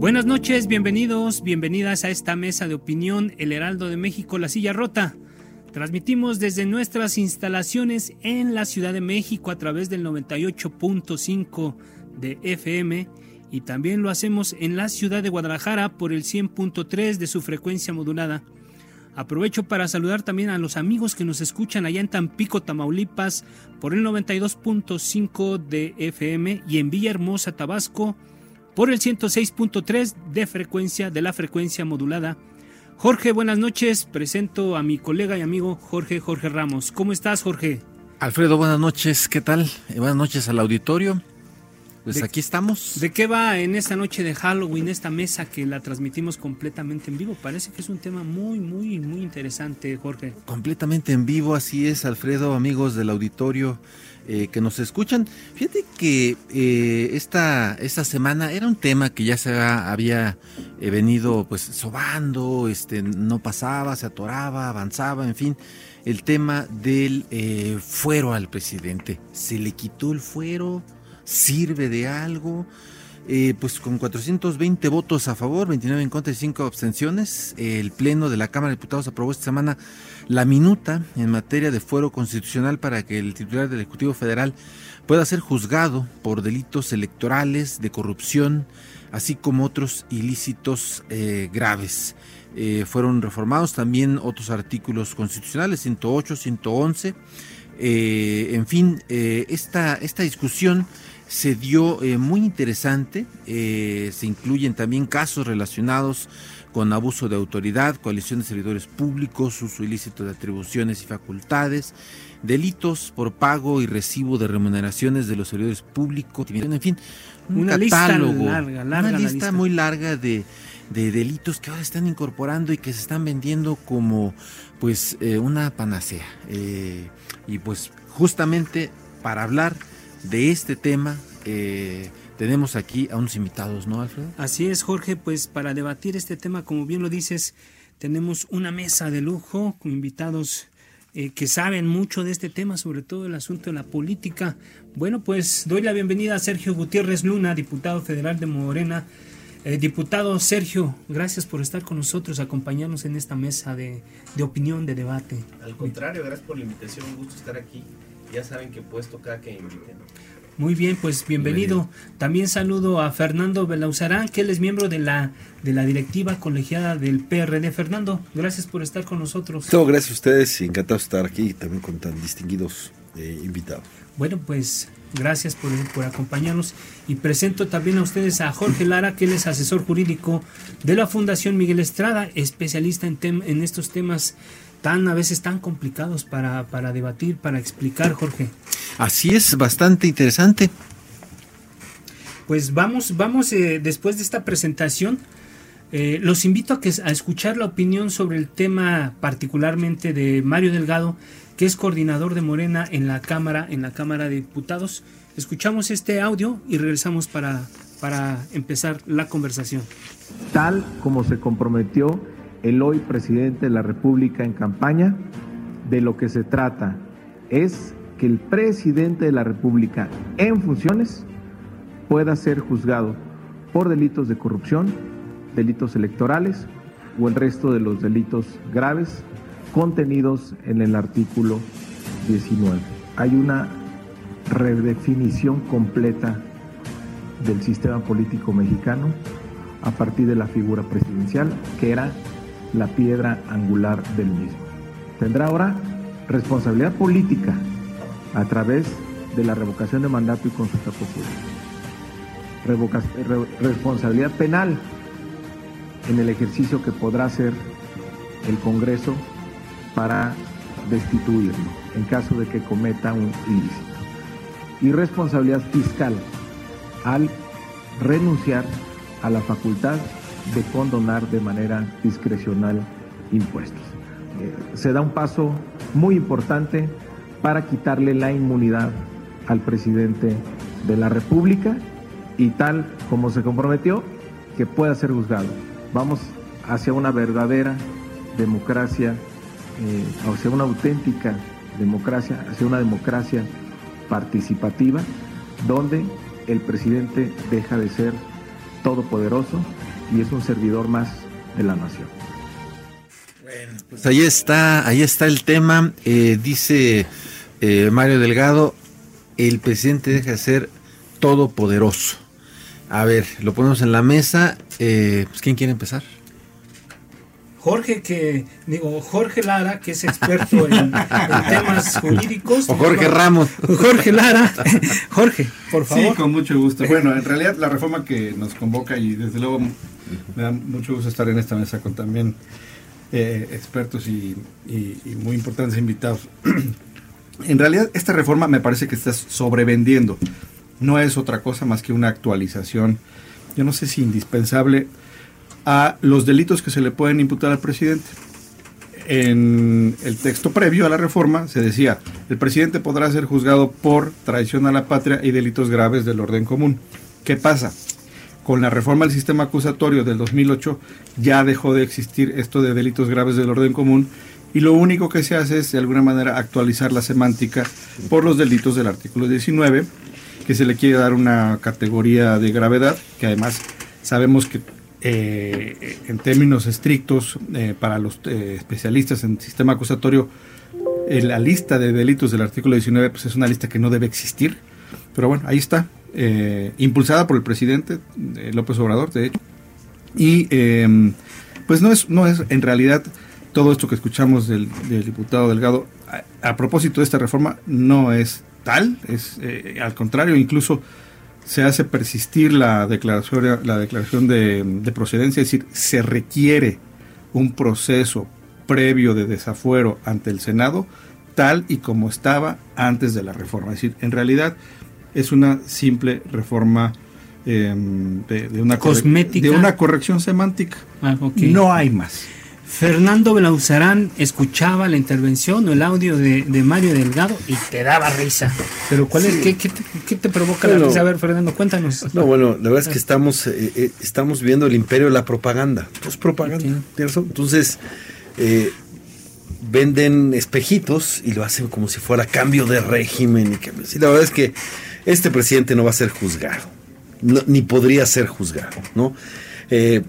Buenas noches, bienvenidos, bienvenidas a esta mesa de opinión El Heraldo de México, La Silla Rota. Transmitimos desde nuestras instalaciones en la Ciudad de México a través del 98.5 de FM y también lo hacemos en la ciudad de Guadalajara por el 100.3 de su frecuencia modulada. Aprovecho para saludar también a los amigos que nos escuchan allá en Tampico, Tamaulipas, por el 92.5 de FM y en Villahermosa, Tabasco, por el 106.3 de frecuencia de la frecuencia modulada. Jorge, buenas noches. Presento a mi colega y amigo Jorge Jorge Ramos. ¿Cómo estás, Jorge? Alfredo, buenas noches. ¿Qué tal? Eh, buenas noches al auditorio. Pues De- aquí estamos. ¿De qué va en esta noche de Halloween esta mesa que la transmitimos completamente en vivo? Parece que es un tema muy, muy, muy interesante, Jorge. Completamente en vivo, así es, Alfredo, amigos del auditorio eh, que nos escuchan. Fíjate que eh, esta, esta semana era un tema que ya se ha- había eh, venido pues sobando, este, no pasaba, se atoraba, avanzaba, en fin. El tema del eh, fuero al presidente. ¿Se le quitó el fuero? ¿Sirve de algo? Eh, pues con 420 votos a favor, 29 en contra y 5 abstenciones, el Pleno de la Cámara de Diputados aprobó esta semana la minuta en materia de fuero constitucional para que el titular del Ejecutivo Federal pueda ser juzgado por delitos electorales, de corrupción, así como otros ilícitos eh, graves. Eh, fueron reformados también otros artículos constitucionales, 108, 111. Eh, en fin, esta, esta discusión se dio eh, muy interesante. eh, se incluyen también casos relacionados con abuso de autoridad, coalición de servidores públicos, uso ilícito de atribuciones y facultades, delitos por pago y recibo de remuneraciones de los servidores públicos, en fin, un Una lista catálogo, larga, larga una lista, lista. muy larga de, de delitos que ahora están incorporando y que se están vendiendo como pues eh, una panacea. Y pues justamente para hablar de este tema eh, tenemos aquí a unos invitados, ¿no, Alfredo? Así es, Jorge, pues para debatir este tema, como bien lo dices, tenemos una mesa de lujo con invitados eh, que saben mucho de este tema, sobre todo el asunto de la política. Bueno, pues doy la bienvenida a Sergio Gutiérrez Luna, diputado federal de Morena. Eh, diputado Sergio, gracias por estar con nosotros, acompañarnos en esta mesa de, de opinión, de debate. Al contrario, gracias por la invitación, un gusto estar aquí. Ya saben que puesto cada que inviten. Muy bien, pues bienvenido. También saludo a Fernando Belauzarán, que él es miembro de la, de la directiva colegiada del PRD. Fernando, gracias por estar con nosotros. Todo gracias a ustedes y encantado de estar aquí también con tan distinguidos eh, invitados. Bueno, pues gracias por, por acompañarnos y presento también a ustedes a Jorge Lara, que él es asesor jurídico de la Fundación Miguel Estrada, especialista en, tem- en estos temas tan a veces tan complicados para, para debatir, para explicar, Jorge. Así es, bastante interesante. Pues vamos, vamos eh, después de esta presentación. eh, los invito a, que, a escuchar la opinión sobre el tema particularmente de Mario Delgado, que es coordinador de Morena en la Cámara, en la Cámara de Diputados. Escuchamos este audio y regresamos para, para empezar la conversación. tal como se comprometió el hoy presidente de la República en campaña, de lo que se trata es que el presidente de la República en funciones pueda ser juzgado por delitos de corrupción, delitos electorales o el resto de los delitos graves contenidos en el artículo 19. Hay una redefinición completa del sistema político mexicano a partir de la figura presidencial, que era la piedra angular del mismo. Tendrá ahora responsabilidad política a través de la revocación de mandato y consulta popular. Revoca- re- responsabilidad penal en el ejercicio que podrá hacer el Congreso para destituirlo en caso de que cometa un ilícito. Y responsabilidad fiscal al renunciar a la facultad de condonar de manera discrecional impuestos. Eh, se da un paso muy importante para quitarle la inmunidad al presidente de la República y tal como se comprometió, que pueda ser juzgado. Vamos hacia una verdadera democracia, eh, hacia una auténtica democracia, hacia una democracia participativa, donde el presidente deja de ser todopoderoso y es un servidor más de la nación. Pues ahí está, ahí está el tema. Eh, dice eh, Mario Delgado, el presidente deja de ser todopoderoso. A ver, lo ponemos en la mesa. Eh, pues, ¿Quién quiere empezar? Jorge que digo Jorge Lara que es experto en, en temas jurídicos O Jorge Ramos. Jorge Lara Jorge por Sí, favor con mucho gusto. Bueno, en realidad la reforma que nos convoca y desde luego me da mucho gusto estar en esta mesa con también eh, expertos y, y- y muy importantes invitados. en realidad esta reforma me parece que está sobrevendiendo. No es otra cosa más que una actualización, yo no sé si indispensable, a los delitos que se le pueden imputar al presidente. En el texto previo a la reforma se decía, el presidente podrá ser juzgado por traición a la patria y delitos graves del orden común. ¿Qué pasa? Con la reforma del sistema acusatorio del 2008 ya dejó de existir esto de delitos graves del orden común y lo único que se hace es de alguna manera actualizar la semántica por los delitos del artículo 19, que se le quiere dar una categoría de gravedad, que además sabemos que eh, en términos estrictos eh, para los eh, especialistas en sistema acusatorio, la lista de delitos del artículo 19 pues es una lista que no debe existir. Pero bueno, ahí está, eh, impulsada por el presidente eh, López Obrador, de hecho. Y eh, pues no es, no es en realidad todo esto que escuchamos del, diputado Delgado, a, a propósito de esta reforma, no es tal, es eh, al contrario, incluso se hace persistir la declaración, la declaración de, de procedencia, es decir, se requiere un proceso previo de desafuero ante el Senado, tal y como estaba antes de la reforma. Es decir, en realidad es una simple reforma eh, de, de una Cosmética. de una corrección semántica. Ah, ok. No hay más. Fernando Belauzarán escuchaba la intervención o el audio de, de Mario Delgado y te daba risa. Pero ¿cuál es? ¿Qué, qué te, qué te provoca la risa? A ver, Fernando, cuéntanos. No, bueno, la verdad es que estamos, eh, eh, estamos viendo el imperio de la propaganda. Pues propaganda. Entonces, eh, venden espejitos y lo hacen como si fuera cambio de régimen. Y la verdad es que este presidente no va a ser juzgado. Ni podría ser juzgado, ¿no? Eh,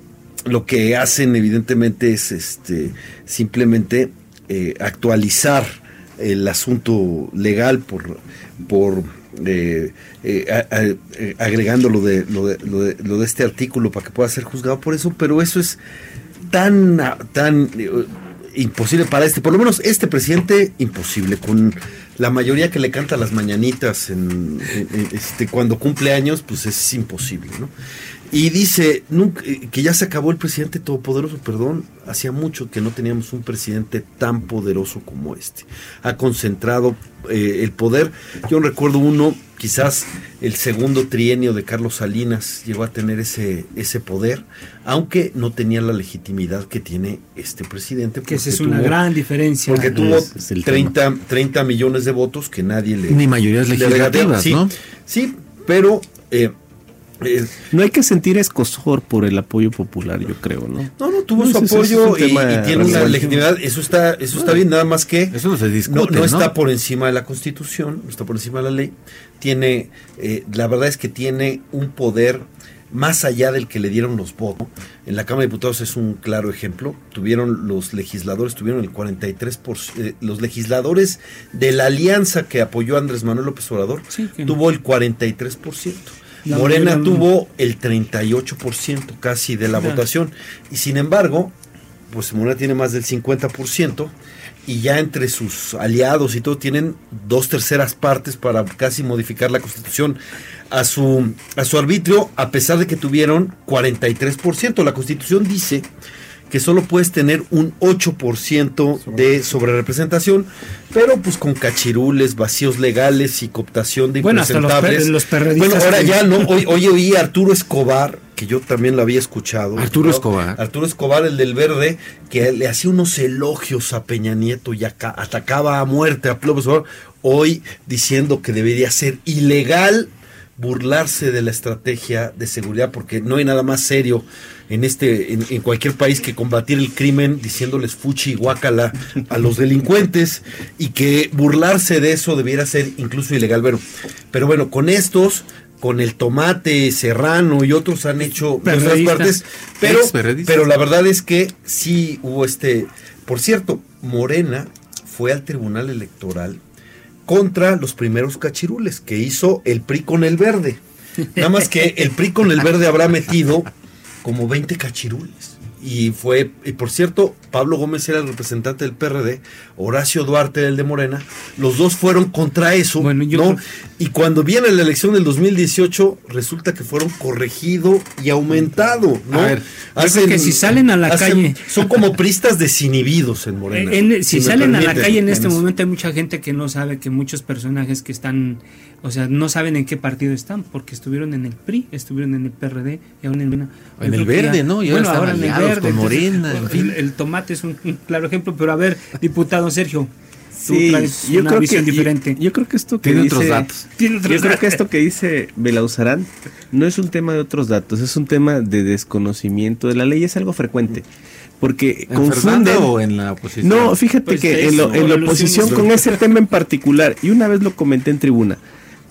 lo que hacen evidentemente es este simplemente eh, actualizar el asunto legal por por eh, eh, agregando lo de, de, lo, de, lo de este artículo para que pueda ser juzgado por eso, pero eso es tan, tan imposible para este, por lo menos este presidente, imposible, con la mayoría que le canta las mañanitas en, este, cuando cumple años, pues es imposible, ¿no? Y dice nunca, eh, que ya se acabó el presidente todopoderoso, perdón, hacía mucho que no teníamos un presidente tan poderoso como este. Ha concentrado eh, el poder. Yo recuerdo uno, quizás el segundo trienio de Carlos Salinas llegó a tener ese, ese poder, aunque no tenía la legitimidad que tiene este presidente. Que esa porque es una tuvo- gran diferencia. Porque tuvo Es- es el 30, 30 millones de votos que nadie le... Ni mayorías le legislativas, regateó. Sí, ¿no? Sí, pero... eh, No hay que sentir escosor por el apoyo popular, yo creo, ¿no? no, no, tuvo No, su apoyo es y, tiene una legitimidad. Eso está, eso está bien, nada más que Eso no se no, discute, no ¿no? está por encima de la Constitución, no está por encima de la ley. Tiene, eh, la verdad es que tiene un poder más allá del que le dieron los votos. En la Cámara de Diputados es un claro ejemplo. Tuvieron los legisladores, tuvieron el 43%, eh, los legisladores de la alianza que apoyó a Andrés Manuel López Obrador, Sí, tuvo el 43%. La Morena mayoría- tuvo el 38% casi de la votación. Y sin embargo, pues Morena tiene más del 50% y ya entre sus aliados y todo tienen dos terceras partes para casi modificar la constitución a su, a su arbitrio, a pesar de que tuvieron 43%. La constitución dice que solo puedes tener un 8% de sobrerepresentación, pero pues con cachirules, vacíos legales y cooptación de Bueno, hasta los impresentables. per- los perredistas Bueno, ahora ya no, hoy, hoy oí a Arturo Escobar, que yo también lo había escuchado. Arturo ¿no? Escobar. Arturo Escobar, el del verde, que le hacía unos elogios a Peña Nieto y aca- atacaba a muerte a López Obrador, hoy diciendo que debería ser ilegal burlarse de la estrategia de seguridad, porque no hay nada más serio en este, en, en cualquier país que combatir el crimen diciéndoles fuchi y guácala a los delincuentes y que burlarse de eso debiera ser incluso ilegal. Bueno, pero bueno, con estos, con el tomate serrano y otros han hecho Perredista. partes, pero, pero la verdad es que sí hubo este, por cierto, Morena fue al Tribunal Electoral contra los primeros cachirules que hizo el PRI con el verde. Nada más que el PRI con el verde habrá metido como 20 cachirules. Y fue, y por cierto, Pablo Gómez era el representante del PRD, Horacio Duarte el de Morena, los dos fueron contra eso, Bueno, yo ¿no? creo- Y cuando viene la elección del 2018, resulta que fueron corregido y aumentado, ¿no? A ver, yo creo que si salen a la calle- Son como pristas desinhibidos en Morena. En- si salen a la calle en este En- momento hay mucha gente que no sabe que muchos personajes que están, o sea, no saben en qué partido están, porque estuvieron en el PRI, estuvieron en el PRD y aún en en el Verde, ya- ¿no? Y ahora están aliados con Morena, en fin. El, el tomate es un, un claro ejemplo, pero a ver, diputado Sergio, tú Sí, traes yo una creo visión que, diferente. Yo, yo creo que esto que Tiene dice, otros datos. Tiene otros Yo creo que esto que dice Belauzarán no es un tema de otros datos, es un tema de desconocimiento de la ley, es algo frecuente. Porque ¿En confunden. O en la oposición? No, fíjate Pues que es en, lo- en la oposición con ese tema en particular, y una vez lo comenté en tribuna,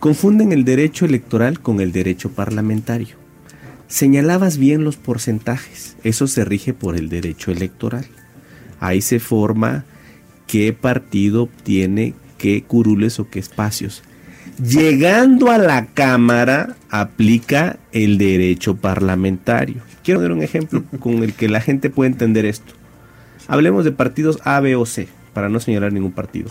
confunden el derecho electoral con el derecho parlamentario. Señalabas bien los porcentajes, eso se rige por el derecho electoral. Ahí se forma qué partido obtiene qué curules o qué espacios. Llegando a la Cámara aplica el derecho parlamentario. Quiero dar un ejemplo con el que la gente puede entender esto. Hablemos de partidos A, B o C, para no señalar ningún partido.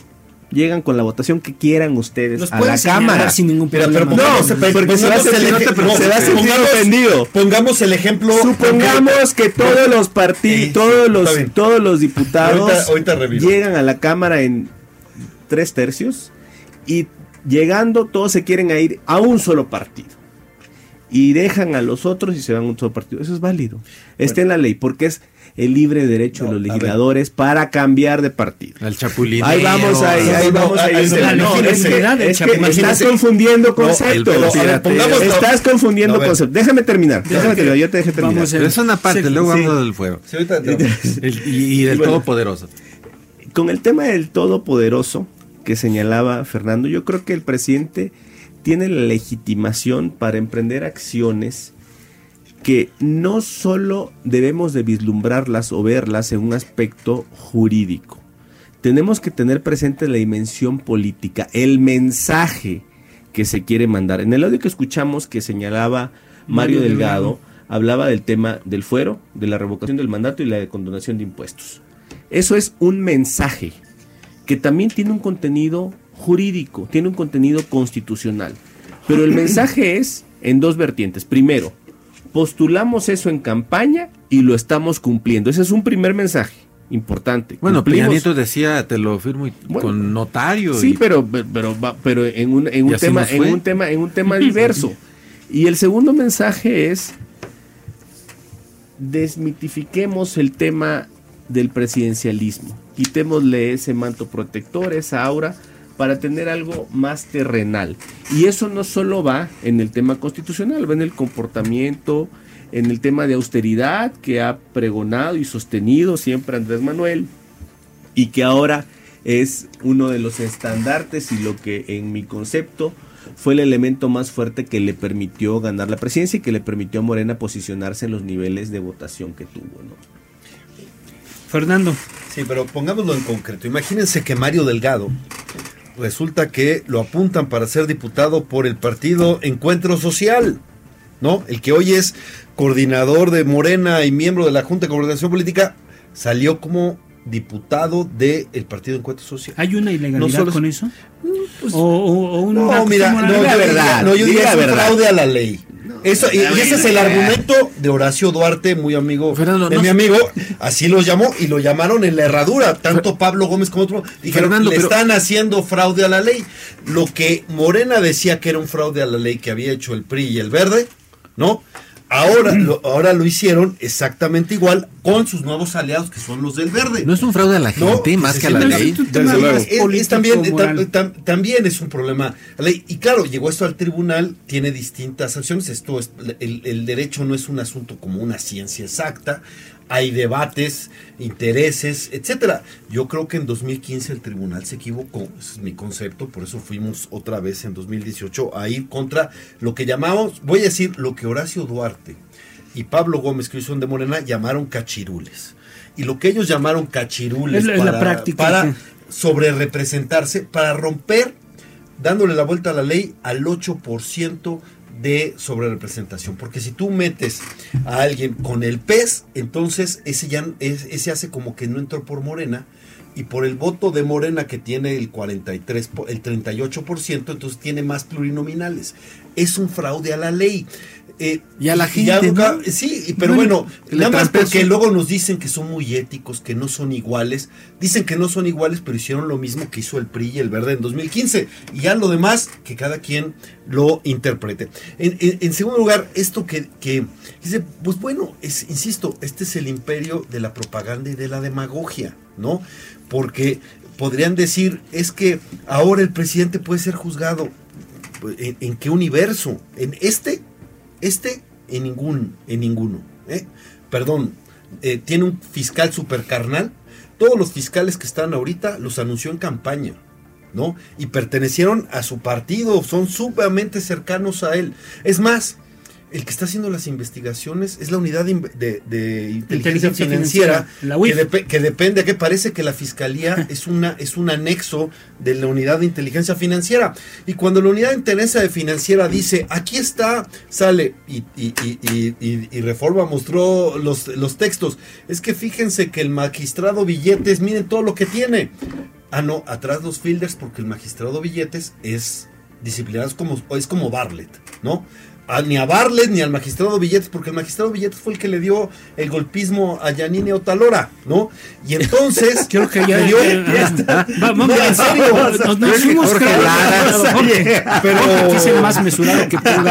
Llegan con la votación que quieran ustedes Los a pueden la Cámara. sin ningún problema. pero No, pe- porque se va a sentir- se va a sentir pongamos- ofendido. Pongamos el ejemplo. Supongamos que todos los partidos, todos los, todos los diputados Ahorita- ahorita reviso. llegan a la Cámara en tres tercios y llegando todos se quieren a ir a un solo partido. Y dejan a los otros y se van a un solo partido. Eso es válido. Está en la ley porque es el libre derecho No, de los legisladores para cambiar de partido. El chapulín. Ahí vamos ahí, no, ahí no, vamos ahí. Es que- es que, que estás confundiendo No, conceptos. estás confundiendo conceptos. Déjame terminar. Déjame terminar. Yo te dejé terminar. Pero es una parte, Sí, luego sí. vamos del fuego. Sí, ahorita- El- y, y del Bueno. Todopoderoso. con el tema del todopoderoso que señalaba Fernando, yo creo que el presidente tiene la legitimación para emprender acciones que no solo debemos de vislumbrarlas o verlas en un aspecto jurídico. Tenemos que tener presente la dimensión política, el mensaje que se quiere mandar. En el audio que escuchamos que señalaba Mario Mario Delgado, Delgado. hablaba del tema del fuero, de la revocación del mandato y la condonación de impuestos. Eso es un mensaje que también tiene un contenido jurídico, tiene un contenido constitucional. Pero el mensaje es en dos vertientes. Primero, postulamos eso en campaña y lo estamos cumpliendo. Ese es un primer mensaje importante. Bueno, Peña Nieto decía, te lo firmo y- Bueno. con notario. Sí, y- pero, pero, pero en un, en un tema, en un tema, en un tema diverso. Y el segundo mensaje es desmitifiquemos el tema del presidencialismo. Quitémosle ese manto protector, esa aura, para tener algo más terrenal. Y eso no solo va en el tema constitucional, va en el comportamiento, en el tema de austeridad que ha pregonado y sostenido siempre Andrés Manuel, y que ahora es uno de los estandartes y lo que en mi concepto fue el elemento más fuerte que le permitió ganar la presidencia y que le permitió a Morena posicionarse en los niveles de votación que tuvo. ¿no? Fernando, Sí, pero pongámoslo en concreto. Imagínense que Mario Delgado resulta que lo apuntan para ser diputado por el partido Encuentro Social. ¿no? El que hoy es coordinador de Morena y miembro de la Junta de Coordinación Política, salió como diputado del Partido Encuentro Social. ¿Hay una ilegalidad No solo con eso? pues, o, o- o una No, mira, no, moral? diría, no, yo diría la verdad. fraude a la ley. Eso, y, y ese es el argumento de Horacio Duarte, muy amigo Fernando, de no mi amigo, así los llamó y lo llamaron en la herradura, tanto Pablo Gómez como otro. Dijeron, Fernando, le pero- están haciendo fraude a la ley. Lo que Morena decía que era un fraude a la ley que había hecho el PRI y el Verde, ¿no? Ahora lo, ahora lo hicieron exactamente igual con sus nuevos aliados que son los del Verde. No es un fraude a la No, gente más se que a la ley. más también, también es un problema. La ley- Y claro, llegó esto al tribunal, tiene distintas acciones. Esto es, el, el derecho no es un asunto como una ciencia exacta. Hay debates, intereses, etcétera. Yo creo que en 2015 el tribunal se equivocó, ese es mi concepto, por eso fuimos otra vez en 2018 a ir contra lo que llamamos, voy a decir, lo que Horacio Duarte y Pablo Gómez, que son de Morena, llamaron cachirules. Y lo que ellos llamaron cachirules Es la- es la para, práctica, para sí. sobre representarse, para romper, dándole la vuelta a la ley al 8% de sobre representación. Porque si tú metes a alguien con el PES, entonces ese ya es- ese hace como que no entró por Morena. Y por el voto de Morena que tiene el 43, po- el 38%, entonces tiene más plurinominales. Es un fraude a la ley. Eh, Y a la gente, Sí, pero Bueno, nada más porque luego nos dicen que son muy éticos, que no son iguales. Dicen que no son iguales, pero hicieron lo mismo que hizo el PRI y el Verde en 2015. Y ya lo demás, que cada quien lo interprete. En, en- en segundo lugar, esto que, que dice, pues bueno, es, insisto, este es el imperio de la propaganda y de la demagogia, ¿no? Porque podrían decir, es que ahora el presidente puede ser juzgado. ¿En, en qué universo? ¿En este? Este en ningún, en ninguno. ¿eh? Perdón, eh, tiene un fiscal super carnal. Todos los fiscales que están ahorita los anunció en campaña, ¿no? Y pertenecieron a su partido, son sumamente cercanos a él. Es más, el que está haciendo las investigaciones es la unidad de, in- de- de inteligencia, Inteligencia financiera, que, depe- que depende, que parece que la fiscalía es una es un anexo de la unidad de inteligencia financiera. Y cuando la unidad de inteligencia de financiera dice, aquí está, sale, y, y- y- y- y- y Reforma mostró los, los textos, es que fíjense que el magistrado Billetes, miren todo lo que tiene. Ah, no, atrás los fielders, porque el magistrado Billetes es disciplinado, es como, es como Bartlett, ¿no? A- ni a Barlet ni al magistrado Billetes, porque el magistrado Billetes fue el que le dio el golpismo a Yanine Otalora, ¿no? Y entonces. Creo que ya. le dio- ya- va- vamos, No, en serio. Nos, nos fuimos pero- el más mesurado que orden.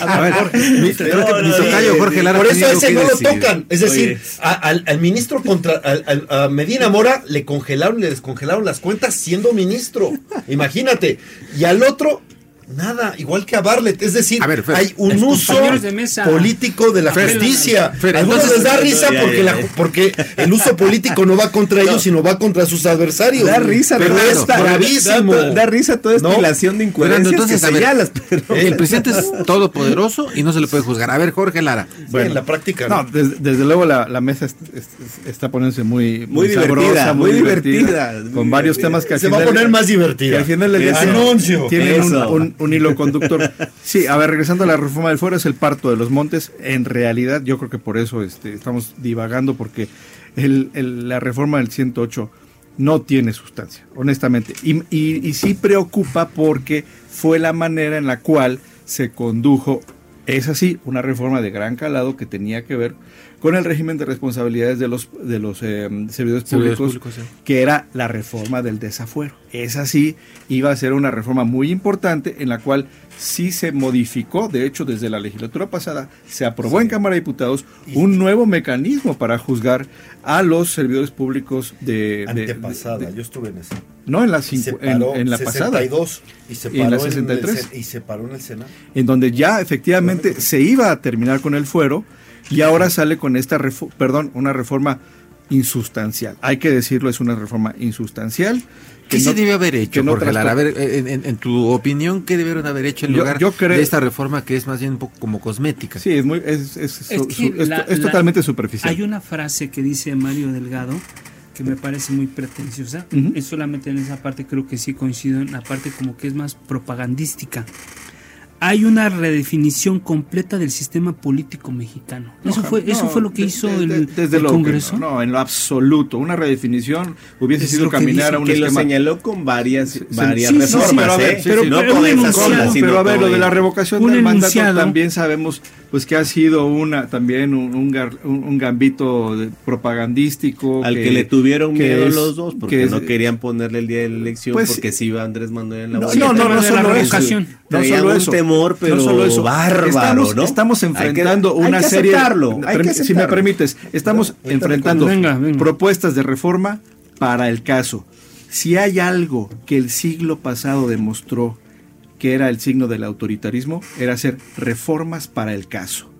A ver, mi, creo que mi Sí, tocayo Jorge Lara Por eso ese no lo tocan. Es decir, al, al ministro contra al- al- a Medina Mora le congelaron y le descongelaron las cuentas siendo ministro. Imagínate. Y al otro, nada, igual que a Barlet. Es decir, A ver, Fer, hay un uso compañeros de mesa. político de la Fer, justicia. Fer, algunos entonces- les da risa Ya, porque, ya, la- ya. porque el uso político no va contra ellos, sino va contra sus adversarios. Da risa, pero toda es esta- gravísimo. Da, da risa toda esta ¿No? ilación de incoherencias entonces, que a ver, señalas, pero... El presidente es todopoderoso y no se le puede juzgar. A ver, Jorge Lara. Sí, en la práctica. No, ¿no? desde, desde luego la, la mesa es- es- es- está poniéndose muy, Muy divertida, muy divertida, con varios temas que al Se va a poner más divertida. que al final tienen- Anuncio. tienen un. Un- un hilo conductor. Sí, a ver, regresando a la reforma del fuero, es el parto de los montes. En realidad, yo creo que por eso este, estamos divagando, porque el- el- la reforma del 108 no tiene sustancia, honestamente. Y, y- y sí preocupa porque fue la manera en la cual se condujo, es así, una reforma de gran calado que tenía que ver con el régimen de responsabilidades de los, de los eh, servidores Servidores públicos, públicos, sí. que era la reforma del desafuero. Es así, iba a ser una reforma muy importante en la cual sí se modificó, de hecho desde la legislatura pasada se aprobó en Cámara de Diputados un nuevo mecanismo para juzgar a los servidores públicos de... de- Antepasada, de- yo estuve en esa. no, en la, Y se cincu- en, paró en la pasada. 62 y se Y en paró la en el 63. Sen- y se paró en el Senado. en donde ya efectivamente se iba a terminar con el fuero y ahora sale con esta perdón, una reforma insustancial. Hay que decirlo, es una reforma insustancial. ¿Qué se debió haber hecho, no Jorge Lara? A trastoca- ver, en, en- en tu opinión, ¿qué debieron haber hecho en Yo- lugar yo creo- de esta reforma que es más bien un poco como cosmética? Sí, es muy es, es- Es su- que su- es- la- es la- totalmente superficial. Hay una frase que dice Mario Delgado que me parece muy pretenciosa. Es solamente en esa parte creo que sí coincido, en la parte como que es más propagandística. Hay una redefinición completa del sistema político mexicano. Eso No, fue no, eso fue lo que de- hizo de- el, desde Congreso. No, no, en lo absoluto. Una redefinición hubiese Es sido lo caminar dice, a un que lo esquema. señalo con varias, varias sí, sí, reformas, sí, pero a ver, ¿eh? no pero con enunciado, pero a ver, lo de la revocación un del mandato enunciado. también sabemos pues que ha sido una también un, un, gar- un- un gambito de- propagandístico Al que, le tuvieron que miedo es- los dos porque que es- no querían ponerle el día de la elección Pues, porque si iba Andrés Manuel en la No, no, no, no No solo un eso. temor, pero no solo eso. bárbaro, estamos, ¿no? estamos Hay que- enfrentando hay una que serie. hay que si me permites, estamos enfrentando Venga, venga. propuestas de reforma para el caso. Si hay algo que el siglo pasado demostró que era el signo del autoritarismo, era hacer reformas para el caso.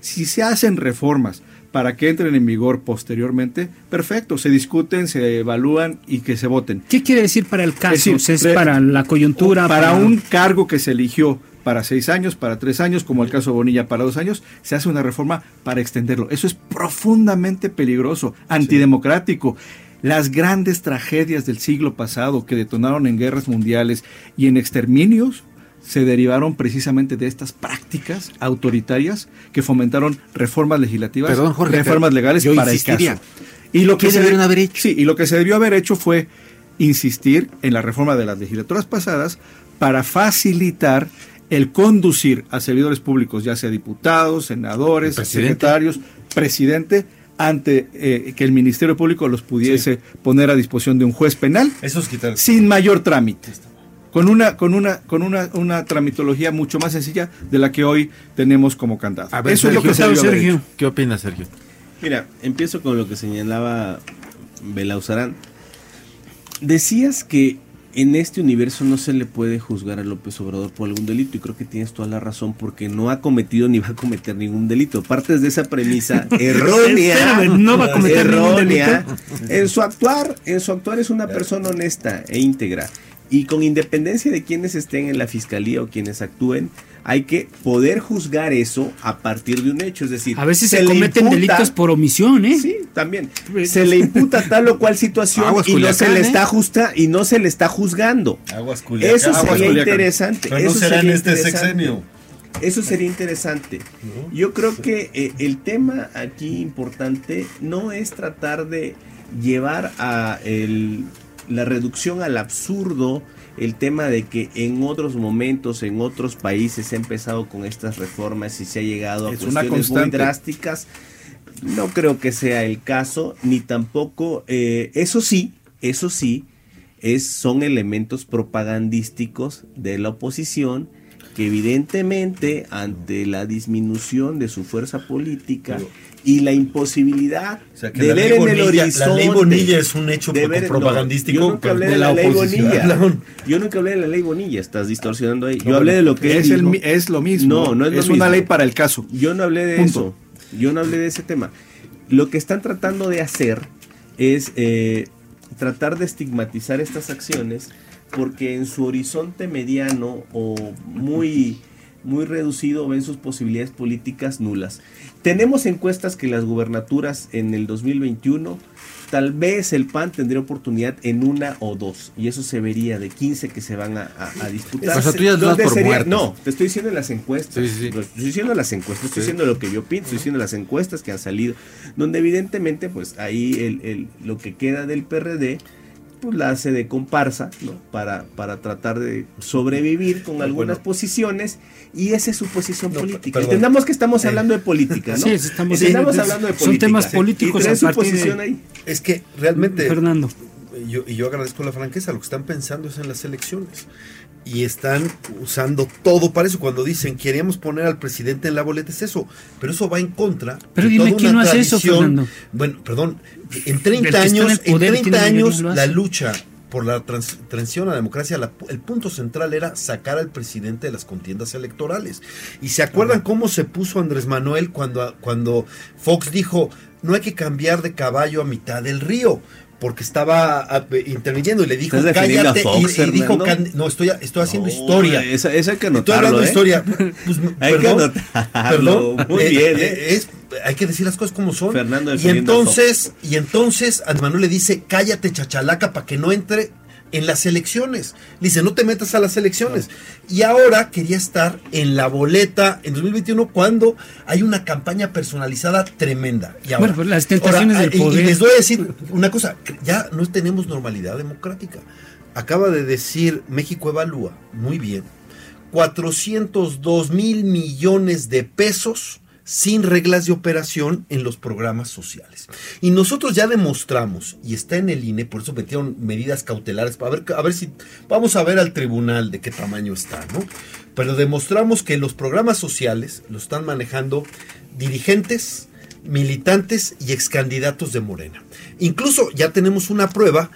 Si se hacen reformas para que entren en vigor posteriormente, perfecto, se discuten, se evalúan y que se voten. ¿Qué quiere decir para el caso? Es decir, para la coyuntura. para un cargo que se eligió para seis años, para tres años, como el caso Bonilla para dos años, se hace una reforma para extenderlo. Eso es profundamente peligroso, antidemocrático. Las grandes tragedias del siglo pasado que detonaron en guerras mundiales y en exterminios se derivaron precisamente de estas prácticas autoritarias que fomentaron reformas legislativas, Perdón, Jorge, reformas legales yo para el caso. Y lo que ¿Qué se haber hecho? Sí, y lo que se debió haber hecho fue insistir en la reforma de las legislaturas pasadas para facilitar el conducir a servidores públicos, ya sea diputados, senadores, Presidente. secretarios, presidente, ante eh, que el Ministerio Público los pudiese poner a disposición de un juez penal Eso es quitar. sin mayor trámite. Con una, con una, con una, una tramitología mucho más sencilla de la que hoy tenemos como candado. A ver, Eso es lo que se Sergio. ¿Qué opinas, Sergio? Mira, empiezo con lo que señalaba Belauzarán. Decías que en este universo no se le puede juzgar a López Obrador por algún delito y creo que tienes toda la razón porque no ha cometido ni va a cometer ningún delito. Partes de esa premisa errónea. Espérame, no va a cometer ningún errónea. En su actuar, en su actuar es una persona honesta e íntegra y con independencia de quienes estén en la fiscalía o quienes actúen, hay que poder juzgar eso a partir de un hecho, es decir, A veces se, le cometen imputa- delitos por omisión, ¿eh? Sí, también. Se le imputa tal o cual situación Aguas y no se le ¿eh? está justa y no se le está juzgando. Aguas Culiacán. Eso Aguas sería Culiacán. interesante. Pero no eso será en sería este sexenio. Eso sería interesante. Yo creo que eh, el tema aquí importante no es tratar de llevar a el- la reducción al absurdo el tema de que en otros momentos, en otros países se ha empezado con estas reformas y se ha llegado a Es cuestiones muy drásticas. No creo que sea el caso, ni tampoco, eh, eso sí, eso sí, es, son elementos propagandísticos de la oposición que evidentemente ante la disminución de su fuerza política y la imposibilidad O sea, que de la ver ley, en el Bonilla, horizonte la ley Bonilla es un hecho de ver- no, propagandístico yo nunca hablé de de la la ley oposición. Bonilla. Yo nunca hablé de la ley Bonilla, estás distorsionando ahí. Yo hablé de lo que es, el es lo mismo. No, no es, lo una mismo. ley para el caso. Yo no hablé de Punto. eso. Yo no hablé de ese tema. Lo que están tratando de hacer es eh, tratar de estigmatizar estas acciones porque en su horizonte mediano o muy, muy reducido ven sus posibilidades políticas nulas. Tenemos encuestas que las gubernaturas en el 2021 tal vez el PAN tendría oportunidad en una o dos y eso se vería de 15 que se van a, a- a disputar. O sea, tú ya das ¿Dónde por sería? muertos. No, te estoy diciendo en las encuestas. Sí, sí, sí. Lo Estoy diciendo las encuestas, estoy Sí. diciendo lo que yo pienso, estoy diciendo las encuestas que han salido, donde evidentemente pues ahí el, el- lo que queda del PRD pues la hace de comparsa, ¿no? Para, para tratar de sobrevivir con algunas posiciones y esa es su posición No, política. perdón. Entendamos que estamos Eh. hablando de política, ¿no? Sí, estamos- Entendamos sí, hablando de son política. temas Sí. políticos Y trae su de- ahí. Es que realmente, Fernando. Yo, y yo agradezco la franqueza, lo que están pensando es en las elecciones. Y están usando todo para eso. Cuando dicen queríamos poner al presidente en la boleta, es eso. Pero eso va en contra. Pero de dime toda quién una no hace eso. Fernando. Bueno, perdón. En El 30 que está en años, el poder en y 30 tiene años, la lucha por la trans- transición a la democracia, la- el punto central era sacar al presidente de las contiendas electorales. Y se acuerdan cómo se puso Andrés Manuel cuando, cuando Fox dijo, no hay que cambiar de caballo a mitad del río. Porque estaba ah, interviniendo y le dijo, ¿Estás defendiendo a cállate. Fox, y, y dijo, no, estoy, estoy haciendo historia. Esa, esa hay que Estoy anotarlo, hablando de ¿eh? historia. Pues, Hay que perdón, anotarlo. perdón. Muy Eh, bien, eh, es- hay que decir las cosas como son. Fernando y entonces, y entonces Andrés Manuel le dice, cállate chachalaca para que no entre en las elecciones. Le dice, no te metas a las elecciones. Y ahora quería estar en la boleta en 2021 cuando hay una campaña personalizada tremenda. Y ahora, Bueno, pues las tentaciones del y- poder. Y les voy a decir una cosa, ya no tenemos normalidad democrática. Acaba de decir México Evalúa, muy bien, 402 mil millones de pesos sin reglas de operación en los programas sociales. Y nosotros ya demostramos, y está en el INE, por eso metieron medidas cautelares, para ver, a ver si, vamos a ver al tribunal de qué tamaño está, ¿no? Pero demostramos que los programas sociales lo están manejando dirigentes, militantes y excandidatos de Morena. Incluso ya tenemos una prueba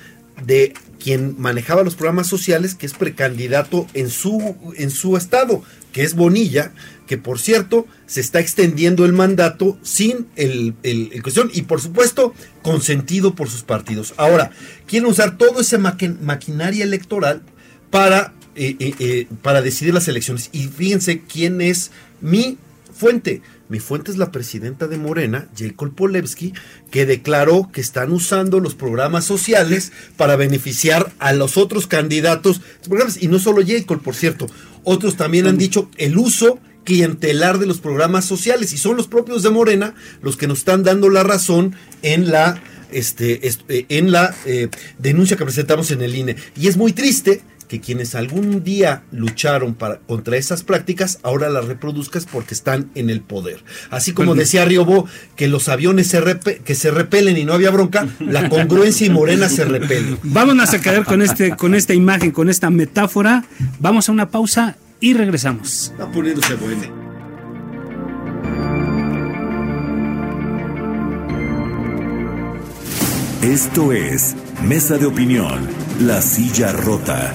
de quien manejaba los programas sociales, que es precandidato en su, en su estado, que es Bonilla, que por cierto se está extendiendo el mandato sin el, el- cuestión y por supuesto consentido por sus partidos. Ahora, quieren usar todo ese maqui- maquinaria electoral para, eh, eh, eh, para decidir las elecciones. Y fíjense quién es mi fuente. Mi fuente es la presidenta de Morena, Jacob Polewski, que declaró que están usando los programas sociales para beneficiar a los otros candidatos. Y no solo Jacob, por cierto, otros también han dicho el uso clientelar de los programas sociales y son los propios de Morena los que nos están dando la razón en la este, est- eh, en la eh, denuncia que presentamos en el INE. Y es muy triste que quienes algún día lucharon para, contra esas prácticas ahora las reproduzcas porque están en el poder. Así como Pues- decía Riobó que los aviones se repe- que se repelen y no había bronca, la congruencia y Morena se repelen. Vámonos a quedar con este, con esta imagen, con esta metáfora. Vamos a una pausa y regresamos. Está poniéndose bueno. Esto es Mesa de Opinión, La Silla Rota.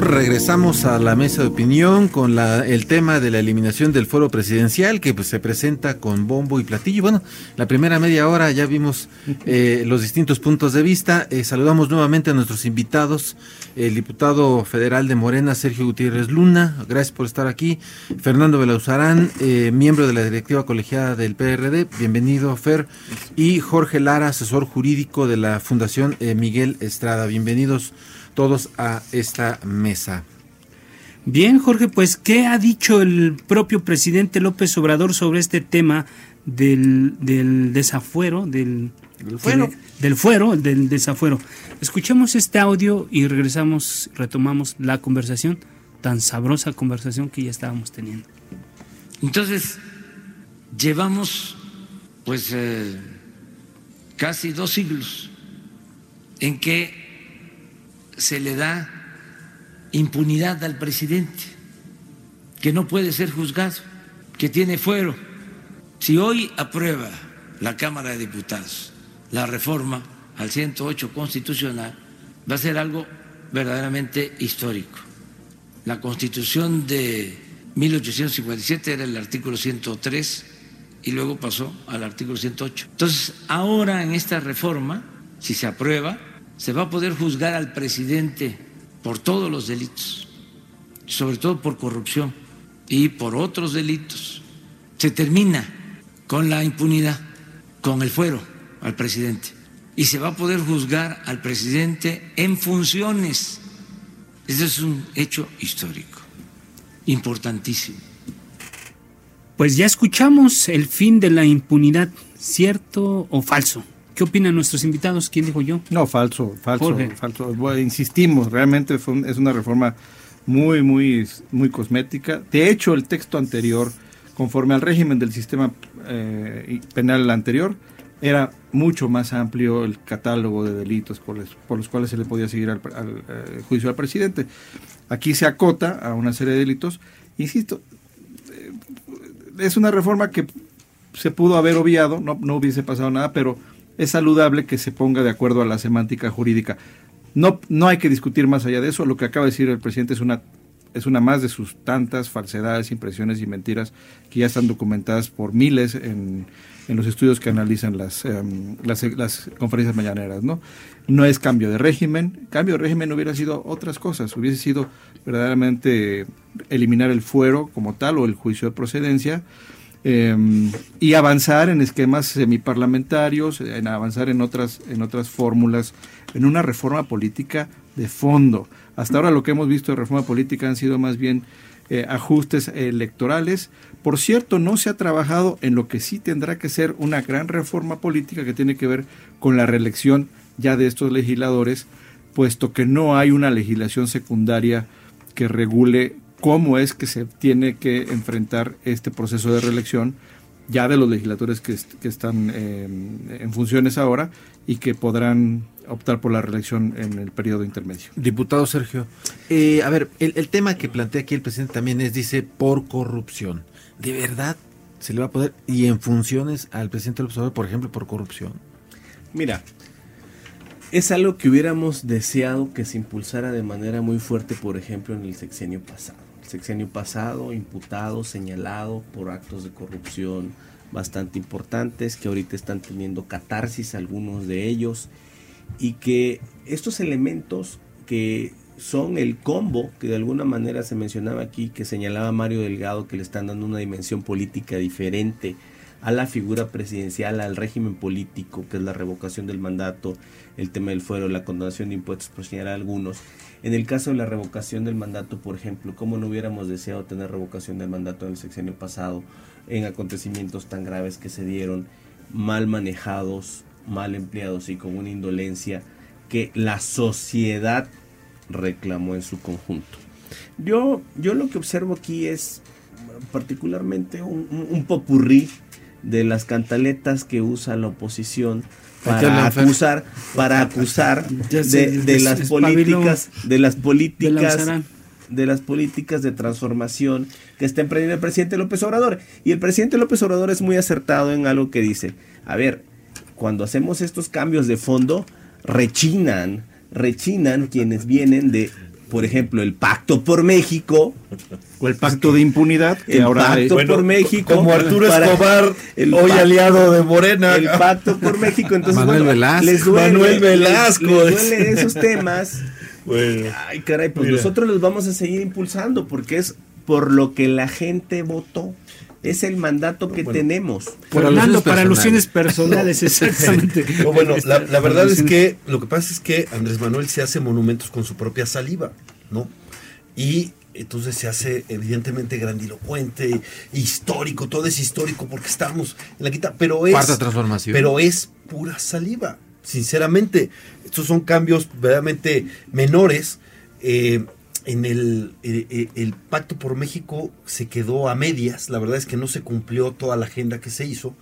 Regresamos a la mesa de opinión con la, el tema de la eliminación del foro presidencial que pues, se presenta con bombo y platillo. Bueno, la primera media hora ya vimos eh, los distintos puntos de vista. Eh, saludamos nuevamente a nuestros invitados, el diputado federal de Morena, Sergio Gutiérrez Luna. Gracias por estar aquí. Fernando Belauzarán, eh, miembro de la directiva colegiada del PRD. Bienvenido, Fer. Y Jorge Lara, asesor jurídico de la Fundación eh, Miguel Estrada. Bienvenidos todos a esta mesa. Bien, Jorge, pues, ¿qué ha dicho el propio presidente López Obrador sobre este tema del, del desafuero, del, fuero. del fuero, del desafuero? Escuchemos este audio y regresamos, retomamos la conversación, tan sabrosa conversación que ya estábamos teniendo. Entonces, llevamos pues eh, casi dos siglos en que se le da impunidad al presidente, que no puede ser juzgado, que tiene fuero. Si hoy aprueba la Cámara de Diputados la reforma al 108 constitucional, va a ser algo verdaderamente histórico. La constitución de 1857 era el artículo 103 y luego pasó al artículo 108. Entonces, ahora en esta reforma, si se aprueba, se va a poder juzgar al presidente por todos los delitos, sobre todo por corrupción y por otros delitos. Se termina con la impunidad, con el fuero al presidente. Y se va a poder juzgar al presidente en funciones. Ese es un hecho histórico, importantísimo. Pues ya escuchamos el fin de la impunidad, ¿cierto o falso? ¿Qué opinan nuestros invitados? ¿Quién dijo yo? No, falso, falso, Jorge. falso. Bueno, insistimos, realmente fue un- es una reforma muy, muy, muy cosmética. De hecho, el texto anterior, conforme al régimen del sistema eh, penal anterior, era mucho más amplio el catálogo de delitos por, los- por los cuales se le podía seguir al, al, eh, juicio al presidente. Aquí se acota a una serie de delitos. Insisto, eh, es una reforma que se pudo haber obviado, no, no hubiese pasado nada, pero es saludable que se ponga de acuerdo a la semántica jurídica. No, no hay que discutir más allá de eso, lo que acaba de decir el presidente es una es una más de sus tantas falsedades, impresiones y mentiras que ya están documentadas por miles en, en los estudios que analizan las, em, las, conferencias mañaneras. ¿no? no es cambio de régimen, cambio de régimen hubiera sido otras cosas, hubiese sido verdaderamente eliminar el fuero como tal o el juicio de procedencia. Eh, y avanzar en esquemas semiparlamentarios, en avanzar en otras, en otras fórmulas, en una reforma política de fondo. Hasta ahora lo que hemos visto de reforma política han sido más bien eh, ajustes electorales. Por cierto, no se ha trabajado en lo que sí tendrá que ser una gran reforma política que tiene que ver con la reelección ya de estos legisladores, puesto que no hay una legislación secundaria que regule cómo es que se tiene que enfrentar este proceso de reelección ya de los legisladores que, que están eh, en funciones ahora y que podrán optar por la reelección en el periodo intermedio. Diputado Sergio, eh, a ver, el, el, tema que plantea aquí el presidente también es, dice, por corrupción. ¿De verdad se le va a poder, y en funciones al presidente López Obrador, por ejemplo, por corrupción? Mira, es algo que hubiéramos deseado que se impulsara de manera muy fuerte, por ejemplo, en el sexenio pasado. Sexenio pasado, imputado, señalado por actos de corrupción bastante importantes, que ahorita están teniendo catarsis algunos de ellos, y que estos elementos que son el combo que de alguna manera se mencionaba aquí, que señalaba Mario Delgado, que le están dando una dimensión política diferente a la figura presidencial, al régimen político, que es la revocación del mandato, el tema del fuero, la condonación de impuestos, por señalar algunos. En el caso de la revocación del mandato, por ejemplo, ¿cómo no hubiéramos deseado tener revocación del mandato en el sexenio pasado en acontecimientos tan graves que se dieron, mal manejados, mal empleados y con una indolencia que la sociedad reclamó en su conjunto? Yo, yo lo que observo aquí es particularmente un, un popurrí de las cantaletas que usa la oposición para acusar para acusar de, de las políticas de las políticas de las políticas de transformación que está emprendiendo el presidente López Obrador. Y el presidente López Obrador es muy acertado en algo que dice. A ver cuando hacemos estos cambios de fondo rechinan rechinan quienes vienen de por ejemplo, el Pacto por México. O el Pacto de Impunidad. Que el ahora Pacto por México. Como Arturo Escobar, el hoy aliado de Morena. El Pacto por México. Entonces, Manuel bueno, Velasco. les duele, Manuel Velasco. Les, les duele esos temas. Bueno. Ay, caray, pues Mira. nosotros los vamos a seguir impulsando porque es por lo que la gente votó. Es el mandato que tenemos. Fernando, para alusiones personales, exactamente. No, bueno, la, la verdad es que lo que pasa es que Andrés Manuel se hace monumentos con su propia saliva, ¿no? Y entonces se hace evidentemente grandilocuente, histórico, todo es histórico porque estamos en la quita, pero es Cuarta transformación. pero es pura saliva, sinceramente. Estos son cambios verdaderamente menores. eh, en el, eh, eh, el Pacto por México se quedó a medias, la verdad es que no se cumplió toda la agenda que se hizo.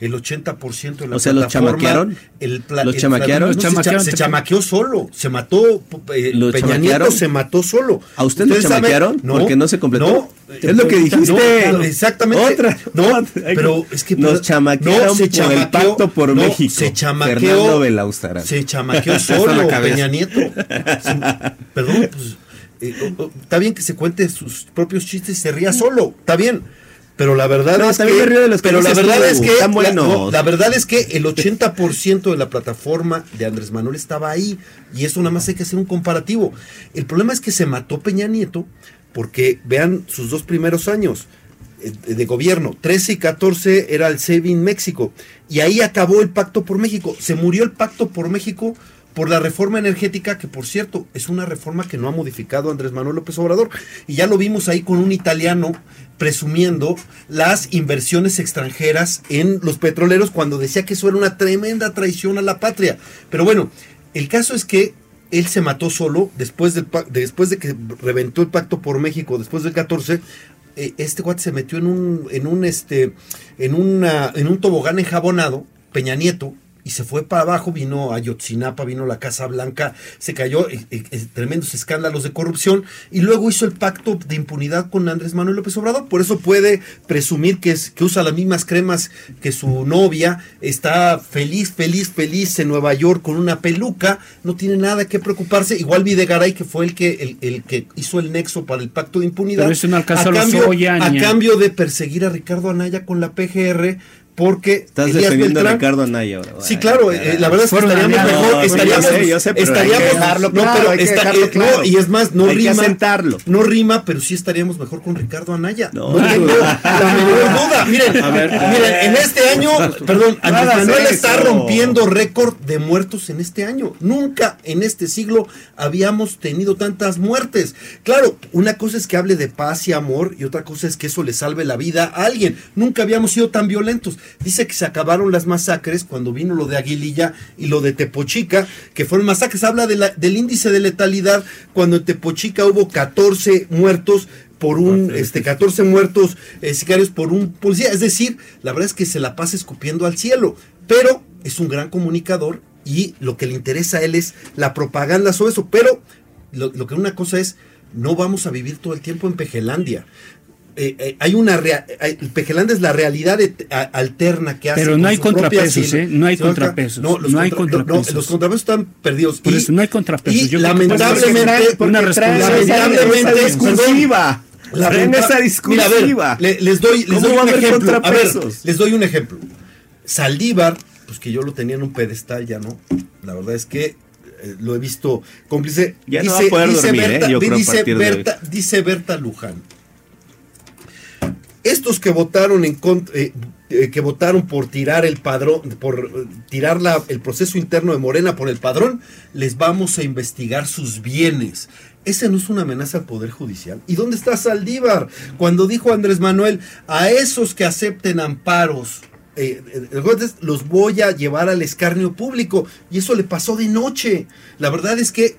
El 80% de la O sea, ¿los plataforma, chamaquearon? El pla- ¿Los el chamaquearon? no, ¿Los se chamaquearon? se, chamaqueó solo, se mató. eh, ¿Lo Peña chamaquearon? Nieto se mató solo. ¿A usted lo chamaquearon? Porque no se completó. no, Es lo que dijiste. no, exactamente. Otra. No, pero es que Nos chamaquearon se por el Pacto por no, México. Se chamaqueó. Fernando. Se chamaqueó solo. Peña Nieto. Perdón, pues eh, o- o- está bien que se cuente sus propios chistes y se ría solo, está bien. Pero la verdad No, es que, de pero la verdad es que la, no, la verdad es que el 80% de la plataforma de Andrés Manuel estaba ahí y eso nada más hay que hacer un comparativo. El problema es que se mató Peña Nieto porque vean sus dos primeros años eh, de gobierno, 13 y 14 era el Saving México y ahí acabó el Pacto por México. Se murió el Pacto por México por la reforma energética, que por cierto es una reforma que no ha modificado Andrés Manuel López Obrador. Y ya lo vimos ahí con un italiano presumiendo las inversiones extranjeras en los petroleros cuando decía que eso era una tremenda traición a la patria. Pero bueno, el caso es que él se mató solo después, del, después de que reventó el pacto por México, después del 14. eh, Este cuate se metió en un, en un, este, en una, en un tobogán enjabonado, Peña Nieto, y se fue para abajo, vino a Yotzinapa, vino la Casa Blanca, se cayó, eh, eh, eh, tremendos escándalos de corrupción, y luego hizo el pacto de impunidad con Andrés Manuel López Obrador, por eso puede presumir que, es, que usa las mismas cremas que su novia, está feliz, feliz, feliz en Nueva York con una peluca, no tiene nada que preocuparse, igual Videgaray que fue el que, el, el que hizo el nexo para el pacto de impunidad, Pero eso no alcanzó a, cambio, a cambio de perseguir a Ricardo Anaya con la PGR, porque Estás Elías defendiendo a Ricardo Anaya ahora. Sí, claro, eh, la verdad es que estaríamos mejor, No, sí, estaríamos, yo sé, yo sé, pero hay que estaríamos, dejarlo no, pero hay que está- dejarlo eh, claro. no, y es más, no Hay que rima, asentarlo. no rima, pero sí estaríamos mejor con Ricardo Anaya. No, No, no. tengo la menor duda. Miren, A ver, miren, en este año, perdón, Andrés Manuel está rompiendo récord de muertos en este año. Nunca en este siglo habíamos tenido tantas muertes. Claro, una cosa es que hable de paz y amor y otra cosa es que eso le salve la vida a alguien. Nunca habíamos sido tan violentos. Dice que se acabaron las masacres cuando vino lo de Aguililla y lo de Tepochica, que fueron masacres. Habla de la- del índice de letalidad cuando en Tepochica hubo 14 muertos por un, este, 14 muertos eh, sicarios por un policía. Es decir, la verdad es que se la pasa escupiendo al cielo, pero es un gran comunicador y lo que le interesa a él es la propaganda sobre eso. Pero lo, lo que una cosa es, no vamos a vivir todo el tiempo en Pejelandia. Eh, eh, hay una rea- hay- Pejelandia es la realidad a- alterna que hace. Pero no hay propia contrapesos, ¿eh? No hay contrapesos. No, los No hay contra- contrapesos. los contrapesos están perdidos. Por Y- eso no hay contrapesos. Y Yo lamentablemente, porque una esa- esa discursiva. La esa Mira, a discursiva. ver, le- les doy, les ¿Cómo doy a un ejemplo. A ver, contrapesos? les doy un ejemplo. Saldívar, pues que yo lo tenía en un pedestal, ya no. La verdad es que eh, lo he visto cómplice. Ya no va a poder dormir, ¿eh? Yo creo dice. Berta, dice Berta Luján. Estos que votaron en contra, eh, eh, que votaron por tirar el padrón, por tirar la- el proceso interno de Morena por el padrón, les vamos a investigar sus bienes. Esa no es una amenaza al Poder Judicial. ¿Y dónde está Saldívar? Cuando dijo Andrés Manuel, a esos que acepten amparos, eh, los voy a llevar al escarnio público. Y eso le pasó de noche. La verdad es que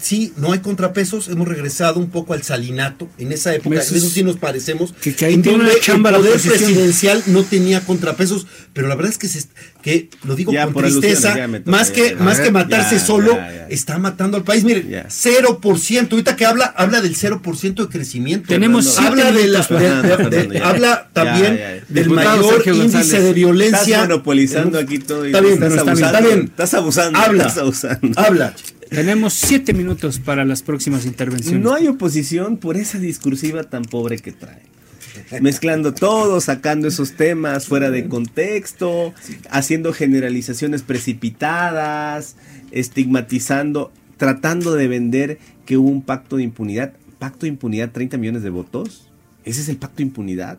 sí, no hay contrapesos. Hemos regresado un poco al salinato. En esa época, Eso en eso es- sí nos parecemos. que- que ahí en tiene donde una chamba el la poder presidencial no tenía contrapesos. Pero la verdad es que, se, que lo digo Ya, con por tristeza, alusiones, más ya, que, ya. más que matarse ya, solo, ya, ya. está matando al país. Miren, Ya. 0%. Ahorita que habla, habla del 0% de crecimiento. Tenemos habla de la- de- de- habla también Ya, ya, ya. del Diputado mayor Sergio índice González. de violencia. Estás monopolizando aquí todo. y Está bien, estás pero está bien, abusando. está bien. Estás abusando. Habla. Estás abusando. Habla. Tenemos siete minutos para las próximas intervenciones. No hay oposición por esa discursiva tan pobre que trae. Mezclando todo, sacando esos temas fuera de contexto, haciendo generalizaciones precipitadas, estigmatizando, tratando de vender que hubo un pacto de impunidad. ¿Pacto de impunidad 30 millones de votos? ¿Ese es el pacto de impunidad?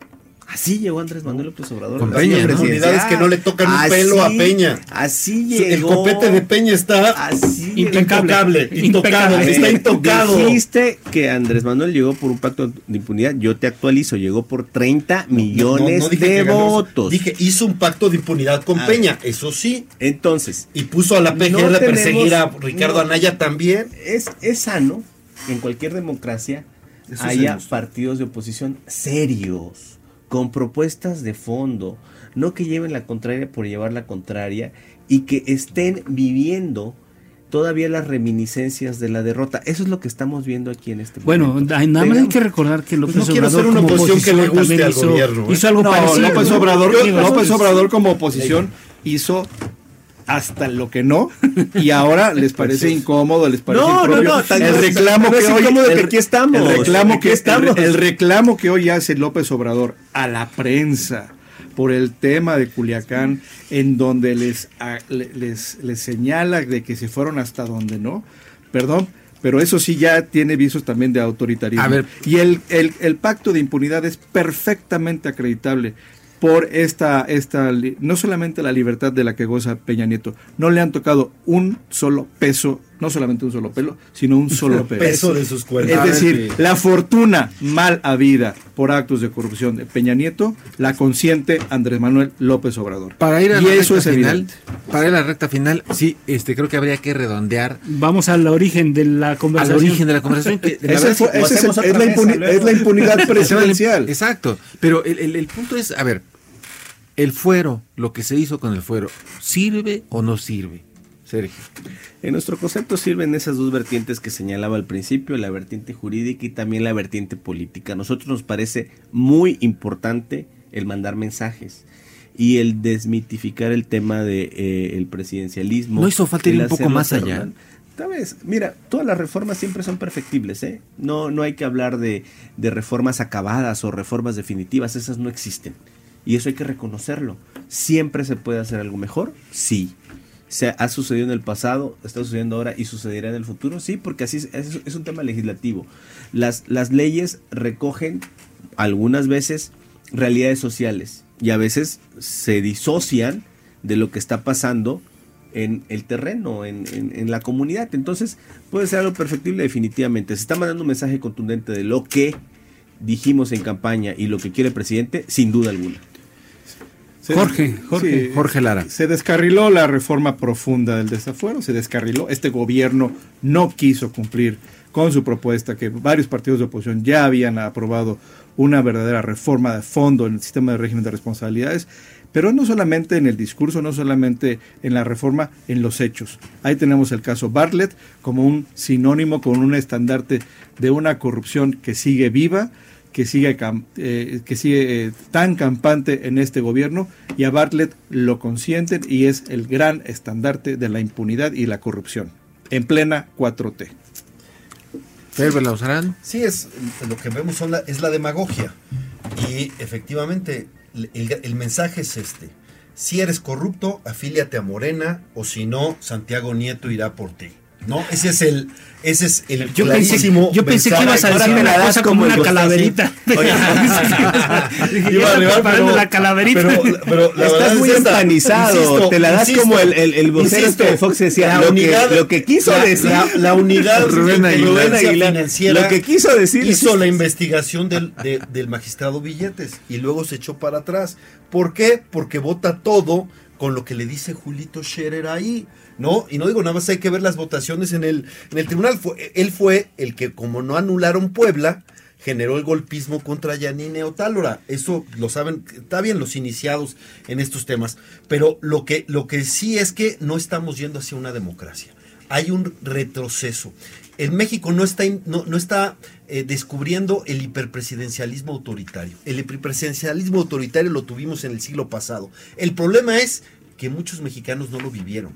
Así llegó Andrés Manuel López Obrador. Con a la silla Peña, ¿no? Unidades que no le tocan un pelo a Peña. Así El llegó. copete de Peña está Así intocable, está intocado. Dijiste que Andrés Manuel llegó por un pacto de impunidad. Yo te actualizo, llegó por 30 millones No, no dije de votos. Dije, hizo un pacto de impunidad con Ah. Peña, eso sí. Entonces, Y puso a la PGR No a perseguir a Ricardo no. Anaya también. es, es sano que en cualquier democracia Eso haya sabemos. partidos de oposición serios, con propuestas de fondo, no que lleven la contraria por llevar la contraria y que estén viviendo todavía las reminiscencias de la derrota. Eso es lo que estamos viendo aquí en este Bueno, momento. hay- nada más hay que recordar que López no quiero Obrador ser una como oposición que le guste al hizo, gobierno, ¿eh? hizo algo No, parecido. López ¿no? Obrador, López Obrador como oposición hizo hasta lo que no y ahora les parece incómodo, les parece No, no, impropio. no, tan- el reclamo no que hoy que el- aquí estamos, el reclamo aquí que estamos. el, el reclamo que hoy hace López Obrador a la prensa por el tema de Culiacán en donde les les les señala de que se fueron hasta donde no. Perdón, pero eso sí ya tiene visos también de autoritarismo. A ver. Y el, el, el pacto de impunidad es perfectamente acreditable por esta, esta, no solamente la libertad de la que goza Peña Nieto, no le han tocado un solo peso, no solamente un solo pelo, sino un solo peso. Peso de sus cuerdas. Es decir, sí. la fortuna mal habida por actos de corrupción de Peña Nieto la consiente Andrés Manuel López Obrador. Para ir a y la eso recta es final, evidente. para ir a la recta final, sí, este creo que habría que redondear Vamos al origen de la al conversación. origen de la conversación. que la Ese verdad fue- es el- la mesa impuni- luego. es la impunidad presidencial. Exacto. Pero el, el- el punto es, a ver, el fuero, lo que se hizo con el fuero, ¿sirve o no sirve? Sergio. En nuestro concepto sirven esas dos vertientes que señalaba al principio, la vertiente jurídica y también la vertiente política. A nosotros nos parece muy importante el mandar mensajes y el desmitificar el tema de eh, el presidencialismo. No hizo falta ir un poco más allá. Tal vez, mira, todas las reformas siempre son perfectibles, ¿eh? No, no hay que hablar de, de reformas acabadas o reformas definitivas, esas no existen. Y eso hay que reconocerlo. ¿Siempre se puede hacer algo mejor? Sí. Se ha sucedido en el pasado, está sucediendo ahora y sucederá en el futuro, sí, porque así es, es- es un tema legislativo. Las, las leyes recogen algunas veces realidades sociales y a veces se disocian de lo que está pasando en el terreno, en, en- en la comunidad. Entonces puede ser algo perfectible definitivamente. Se está mandando un mensaje contundente de lo que dijimos en campaña y lo que quiere el presidente, sin duda alguna. Se- Jorge, Jorge. sí, Jorge Lara. Se descarriló la reforma profunda del desafuero, se descarriló. Este gobierno no quiso cumplir con su propuesta, que varios partidos de oposición ya habían aprobado una verdadera reforma de fondo en el sistema de régimen de responsabilidades, pero no solamente en el discurso, no solamente en la reforma, en los hechos. Ahí tenemos el caso Bartlett como un sinónimo, con un estandarte de una corrupción que sigue viva, que sigue, cam- eh, que sigue eh, tan campante en este gobierno y a Bartlett lo consienten y es el gran estandarte de la impunidad y la corrupción en plena 4T. Fer Lausarán. Sí, es lo que vemos son la- es la demagogia. Y efectivamente, el mensaje es este. Si eres corrupto, afíliate a Morena, o si no, Santiago Nieto irá por ti. ¿No? Ese es el, ese es el Yo pensé, yo pensé que ibas a decir una cosa como una calaverita. Oye, iba a arribar, pero- la calaverita. pero- pero la Estás es muy esta. empanizado, Insisto, te la das insisto, como el, el, el vocero insisto, este de Fox decía, la lo, unidad- que, lo que quiso la- decir, la, la unidad Rubén Aguilar. financiera lo que quiso decir es hizo la investigación del, de- del magistrado Billetes y luego se echó para atrás. ¿Por qué? Porque vota todo con lo que le dice Julito Scherer ahí, ¿no? Y no digo nada más hay que ver las votaciones en el, en el tribunal. Él fue el que, como no anularon Puebla, generó el golpismo contra Yanine Otálora. Eso lo saben, está bien los iniciados en estos temas. Pero lo que, lo que sí es que no estamos yendo hacia una democracia. Hay un retroceso. En México no está, no, no está eh, descubriendo el hiperpresidencialismo autoritario. El hiperpresidencialismo autoritario lo tuvimos en el siglo pasado. El problema es que muchos mexicanos no lo vivieron.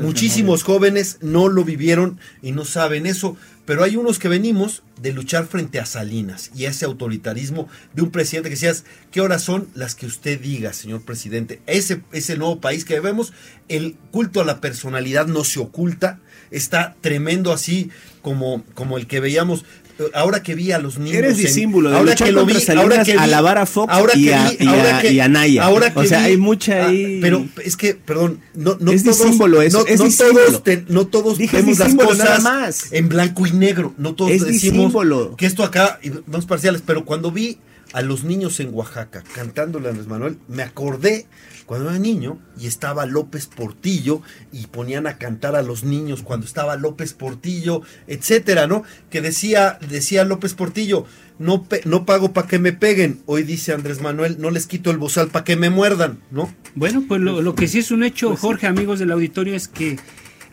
Muchísimos jóvenes no lo vivieron y no saben eso, pero hay unos que venimos de luchar frente a Salinas y a ese autoritarismo de un presidente que decías, ¿qué horas son las que usted diga, señor presidente? Ese es el nuevo país que vemos, el culto a la personalidad no se oculta, está tremendo así como, como el que veíamos. Ahora que vi a los niños. Eres discímbulo de ahora que lo vi, ahora que vi- alabar a Fox ahora y que a- vi- y a- ahora que- y a Naya. ahora que O sea, vi- hay mucha ah, ahí- Pero es que, perdón, no, no Es todos, disímbolo eso, no, es no disímbolo. todos, te- no todos Dije vemos las disímbolo, nada cosas más. en blanco y negro. No todos Es decimos disímbolo. que esto acá, y no es parciales, pero cuando vi a los niños en Oaxaca cantándole a Andrés Manuel, me acordé cuando era niño y estaba López Portillo y ponían a cantar a los niños cuando estaba López Portillo, etcétera, ¿no? Que decía, decía López Portillo, no, pe- no pago para que me peguen. Hoy dice Andrés Manuel, no les quito el bozal para que me muerdan, ¿no? Bueno, pues lo, lo que sí es un hecho, Jorge, amigos del auditorio, es que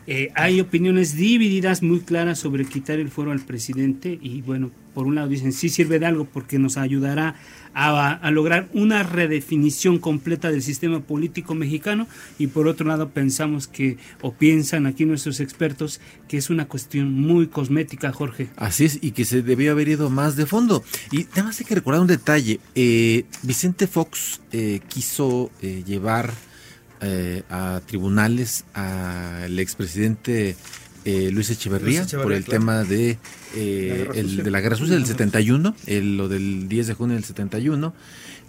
eh, hay opiniones divididas muy claras sobre quitar el fuero al presidente y bueno, por un lado dicen sí sirve de algo porque nos ayudará a, a lograr una redefinición completa del sistema político mexicano y por otro lado pensamos que o piensan aquí nuestros expertos que es una cuestión muy cosmética, Jorge. Así es, y que se debió haber ido más de fondo. Y nada más hay que recordar un detalle. eh, Vicente Fox eh, quiso eh, llevar eh, a tribunales al expresidente eh, Luis Echeverría, Luis Echeverría, por el claro. tema de, eh, La el- de la guerra sucia del 71, el- lo del 10 de junio del 71.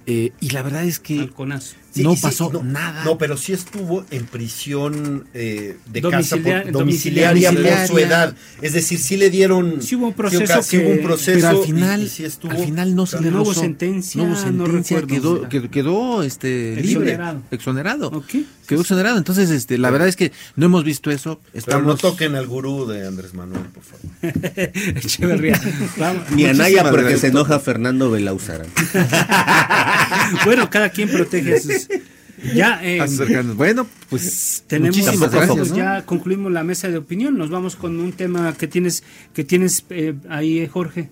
eh, y la verdad es que Halconazo. Sí, no sí, pasó no, nada. No, pero sí estuvo en prisión eh, de Domicilia- casa por- domiciliaria, domiciliaria. por su edad. Es decir, sí le dieron. Sí hubo un proceso sí hubo un proceso. pero al final, y sí estuvo- al final no se le No hubo sentencia, no hubo no sentencia, recuerdo. quedó, quedó, quedó, este, libre, Exonerado. exonerado, Ok. quedó exonerado. Entonces, este, la verdad es que no hemos visto eso. Pero no toquen al gurú de Andrés Manuel, por favor. Echeverría. Ni Anaya porque se enoja Fernando Belauzarán. bueno, cada quien protege a sus... Ya, eh, bueno, pues tenemos gracias, ¿no? ya concluimos la mesa de opinión. Nos vamos con un tema que tienes que tienes eh, ahí, Jorge.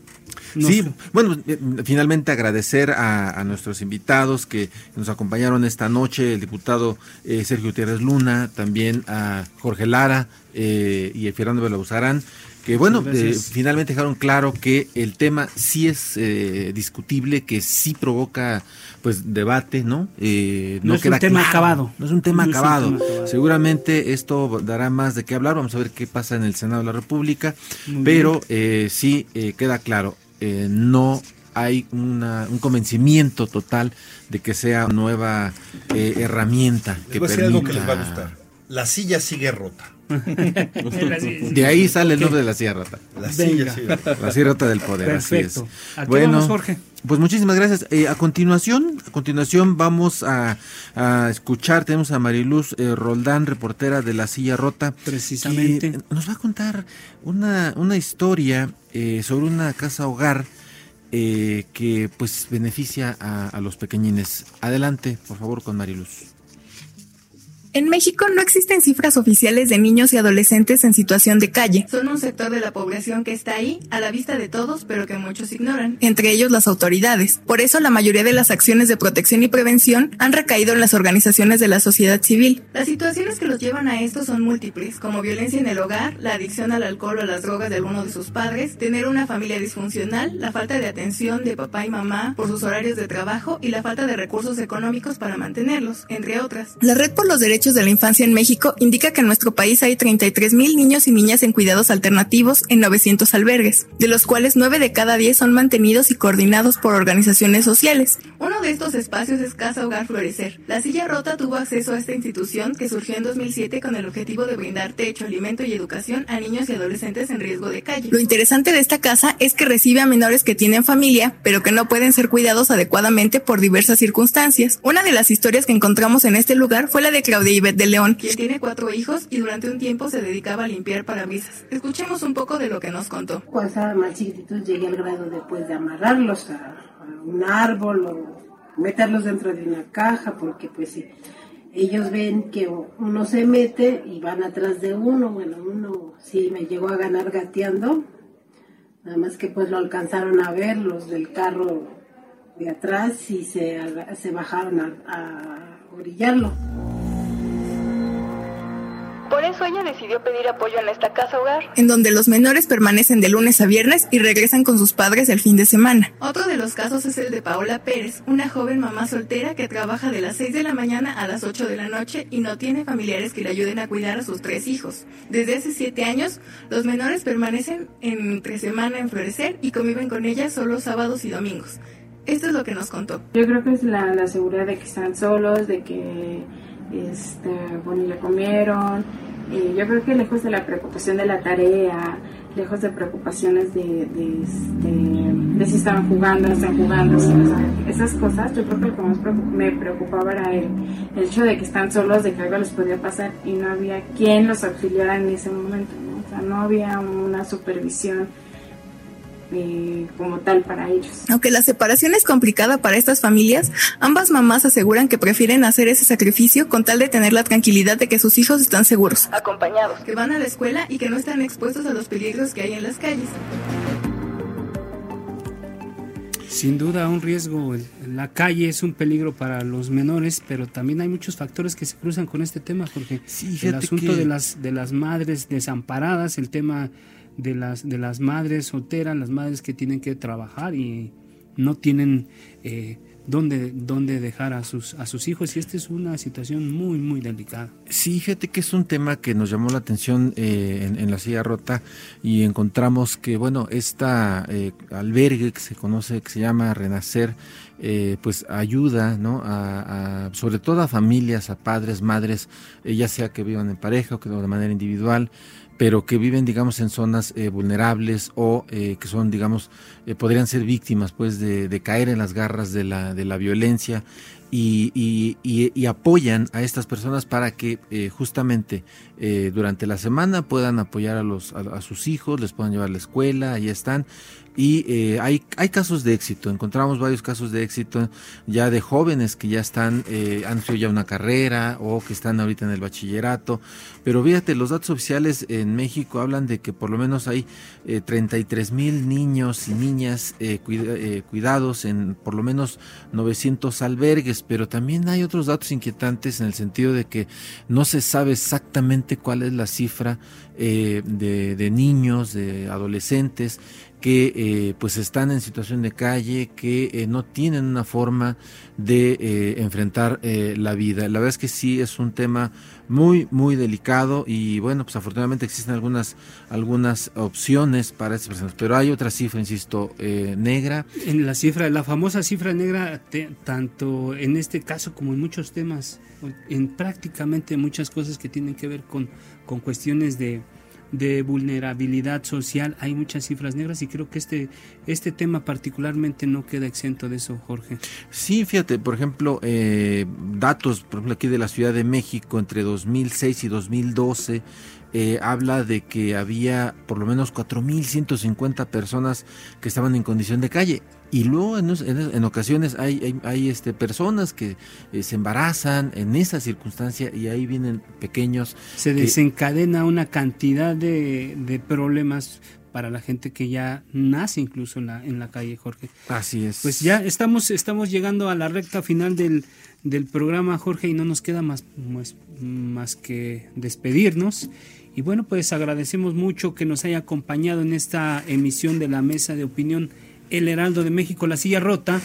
Sí, bueno, eh, finalmente agradecer a, a nuestros invitados que nos acompañaron esta noche, el diputado eh, Sergio Gutiérrez Luna, también a Jorge Lara eh, y a Fernando Belauzarán, que bueno, eh, finalmente dejaron claro que el tema sí es eh, discutible, que sí provoca pues debate, ¿no? Eh, No es un tema acabado. No es un tema No es un acabado. tema acabado. Seguramente esto dará más de qué hablar. Vamos a ver qué pasa en el Senado de la República. Muy pero eh, sí eh, queda claro, eh, no hay una- un convencimiento total de que sea nueva eh, herramienta Les que voy a decir algo que permita- les va a gustar. La silla sigue rota. De ahí sale el nombre de la silla rota. La silla sigue rota. La silla rota del poder. así es. Perfecto. ¿A qué vamos, Jorge? Pues muchísimas gracias. Eh, a continuación, a continuación vamos a, a escuchar, tenemos a Mariluz eh, Roldán, reportera de La Silla Rota. Precisamente. nos va a contar una, una historia eh, sobre una casa hogar eh, que pues beneficia a, a los pequeñines. Adelante, por favor, con Mariluz. En México no existen cifras oficiales de niños y adolescentes en situación de calle. Son un sector de la población que está ahí, a la vista de todos, pero que muchos ignoran, entre ellos las autoridades. Por eso la mayoría de las acciones de protección y prevención han recaído en las organizaciones de la sociedad civil. Las situaciones que los llevan a esto son múltiples, como violencia en el hogar, la adicción al alcohol o a las drogas de alguno de sus padres, tener una familia disfuncional, la falta de atención de papá y mamá por sus horarios de trabajo y la falta de recursos económicos para mantenerlos, entre otras. La Red por los Derechos de la Infancia en México indica que en nuestro país hay 33 mil niños y niñas en cuidados alternativos en 900 albergues, de los cuales 9 de cada 10 son mantenidos y coordinados por organizaciones sociales. Uno de estos espacios es Casa Hogar Florecer. La silla rota tuvo acceso a esta institución que surgió en 2007 con el objetivo de brindar techo, alimento y educación a niños y adolescentes en riesgo de calle. Lo interesante de esta casa es que recibe a menores que tienen familia, pero que no pueden ser cuidados adecuadamente por diversas circunstancias. Una de las historias que encontramos en este lugar fue la de Claudia Ivette de León, quien tiene cuatro hijos y durante un tiempo se dedicaba a limpiar parabrisas. Escuchemos un poco de lo que nos contó. Cuando estaban más chiquititos llegué al grado de, pues, de amarrarlos a, a un árbol o meterlos dentro de una caja, porque pues sí, ellos ven que uno se mete y van atrás de uno, bueno, uno sí me llegó a ganar gateando, nada más que pues lo alcanzaron a ver los del carro de atrás y se, se bajaron a, a orillarlo. Por eso ella decidió pedir apoyo en esta casa hogar, en donde los menores permanecen de lunes a viernes y regresan con sus padres el fin de semana. Otro de los casos es el de Paola Pérez, una joven mamá soltera que trabaja de las 6 de la mañana a las 8 de la noche y no tiene familiares que le ayuden a cuidar a sus tres hijos. Desde hace 7 años, los menores permanecen entre semana en Florecer y conviven con ella solo sábados y domingos. Esto es lo que nos contó. Yo creo que es la, la seguridad de que están solos, de que este, bueno, ya comieron. Eh, yo creo que lejos de la preocupación de la tarea, lejos de preocupaciones de, de, este, de si estaban jugando, no están jugando, esas cosas, yo creo que lo que más me preocupaba era el, el hecho de que están solos, de que algo les podía pasar y no había quien los auxiliara en ese momento, ¿no? O sea, no había una supervisión eh, como tal para ellos. Aunque la separación es complicada para estas familias, ambas mamás aseguran que prefieren hacer ese sacrificio con tal de tener la tranquilidad de que sus hijos están seguros, acompañados, que van a la escuela y que no están expuestos a los peligros que hay en las calles. Sin duda, un riesgo. El- La calle es un peligro para los menores, pero también hay muchos factores que se cruzan con este tema, Jorge. el fíjate asunto que- de las de las madres desamparadas, el tema de las de las madres solteras, las madres que tienen que trabajar y no tienen eh, dónde dónde dejar a sus a sus hijos y esta es una situación muy muy delicada. Sí, fíjate que es un tema que nos llamó la atención eh, en, la silla rota y encontramos que, bueno, esta eh, albergue que se conoce, que se llama Renacer, eh, pues ayuda, ¿no? A, a- sobre todo a familias, a padres, madres, eh, ya sea que vivan en pareja o que de manera individual, pero que viven, digamos, en zonas eh, vulnerables o eh, que son, digamos, eh, podrían ser víctimas, pues, de, caer en las garras de la, de la violencia y, y, y, apoyan a estas personas para que eh, justamente eh, durante la semana puedan apoyar a, los, a, sus hijos, les puedan llevar a la escuela, ahí están. Y eh, hay, hay casos de éxito, encontramos varios casos de éxito ya de jóvenes que ya están, eh, han hecho ya una carrera o que están ahorita en el bachillerato. Pero fíjate, los datos oficiales en México hablan de que por lo menos hay 33 mil niños y niñas cuidados en por lo menos 900 albergues, pero también hay otros datos inquietantes en el sentido de que no se sabe exactamente cuál es la cifra eh, de, niños, de adolescentes que eh, pues están en situación de calle, que eh, no tienen una forma de enfrentar la vida. La verdad es que sí es un tema muy muy delicado y bueno pues afortunadamente existen algunas algunas opciones para estas personas, pero hay otra cifra, insisto, negra. En la cifra, la famosa cifra negra, tanto en este caso como en muchos temas, en prácticamente muchas cosas que tienen que ver con con cuestiones de, vulnerabilidad social, hay muchas cifras negras y creo que este, este tema particularmente no queda exento de eso, Jorge. Sí, fíjate, por ejemplo, eh, datos, por ejemplo, aquí de la Ciudad de México entre 2006 y 2012, eh, habla de que había por lo menos 4.150 personas que estaban en condición de calle. Y luego en, ocasiones hay, hay, este, personas que eh, se embarazan en esa circunstancia y ahí vienen pequeños. Se desencadena una cantidad de, de, problemas para la gente que ya nace incluso en la, en la calle, Jorge. Así es. Pues ya estamos, estamos llegando a la recta final del, del programa, Jorge, y no nos queda más, más, más que despedirnos. Y bueno, pues agradecemos mucho que nos haya acompañado en esta emisión de la mesa de opinión el Heraldo de México, La Silla Rota.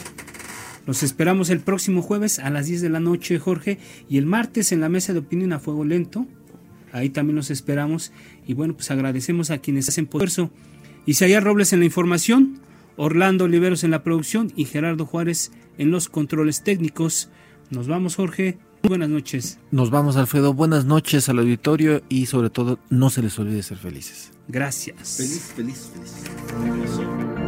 Los esperamos el próximo jueves a las 10 de la noche, Jorge, y el martes en la mesa de opinión a fuego lento. Ahí también los esperamos. Y bueno, pues agradecemos a quienes hacen esfuerzo. Isaías Robles en la información, Orlando Oliveros en la producción y Gerardo Juárez en los controles técnicos. Nos vamos, Jorge. Buenas noches. Nos vamos, Alfredo. Buenas noches al auditorio y sobre todo no se les olvide ser felices. Gracias. Feliz, feliz, feliz.